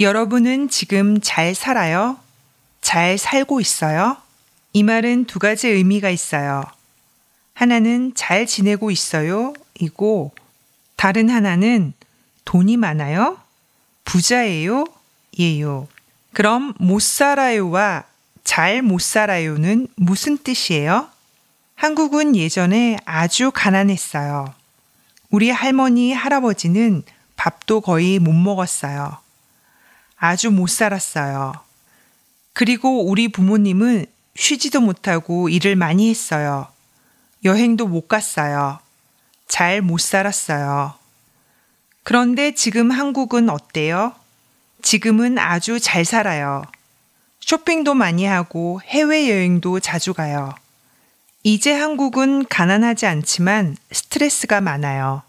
여러분은 지금 잘 살아요? 잘 살고 있어요? 이 말은 두 가지 의미가 있어요. 하나는 잘 지내고 있어요. 이고 다른 하나는 돈이 많아요? 부자예요? 예요. 그럼 못 살아요와 잘 못 살아요는 무슨 뜻이에요? 한국은 예전에 아주 가난했어요. 우리 할머니, 할아버지는 밥도 거의 못 먹었어요. 아주 못 살았어요. 그리고 우리 부모님은 쉬지도 못하고 일을 많이 했어요. 여행도 못 갔어요. 잘 못 살았어요. 그런데 지금 한국은 어때요? 지금은 아주 잘 살아요. 쇼핑도 많이 하고 해외여행도 자주 가요. 이제 한국은 가난하지 않지만 스트레스가 많아요.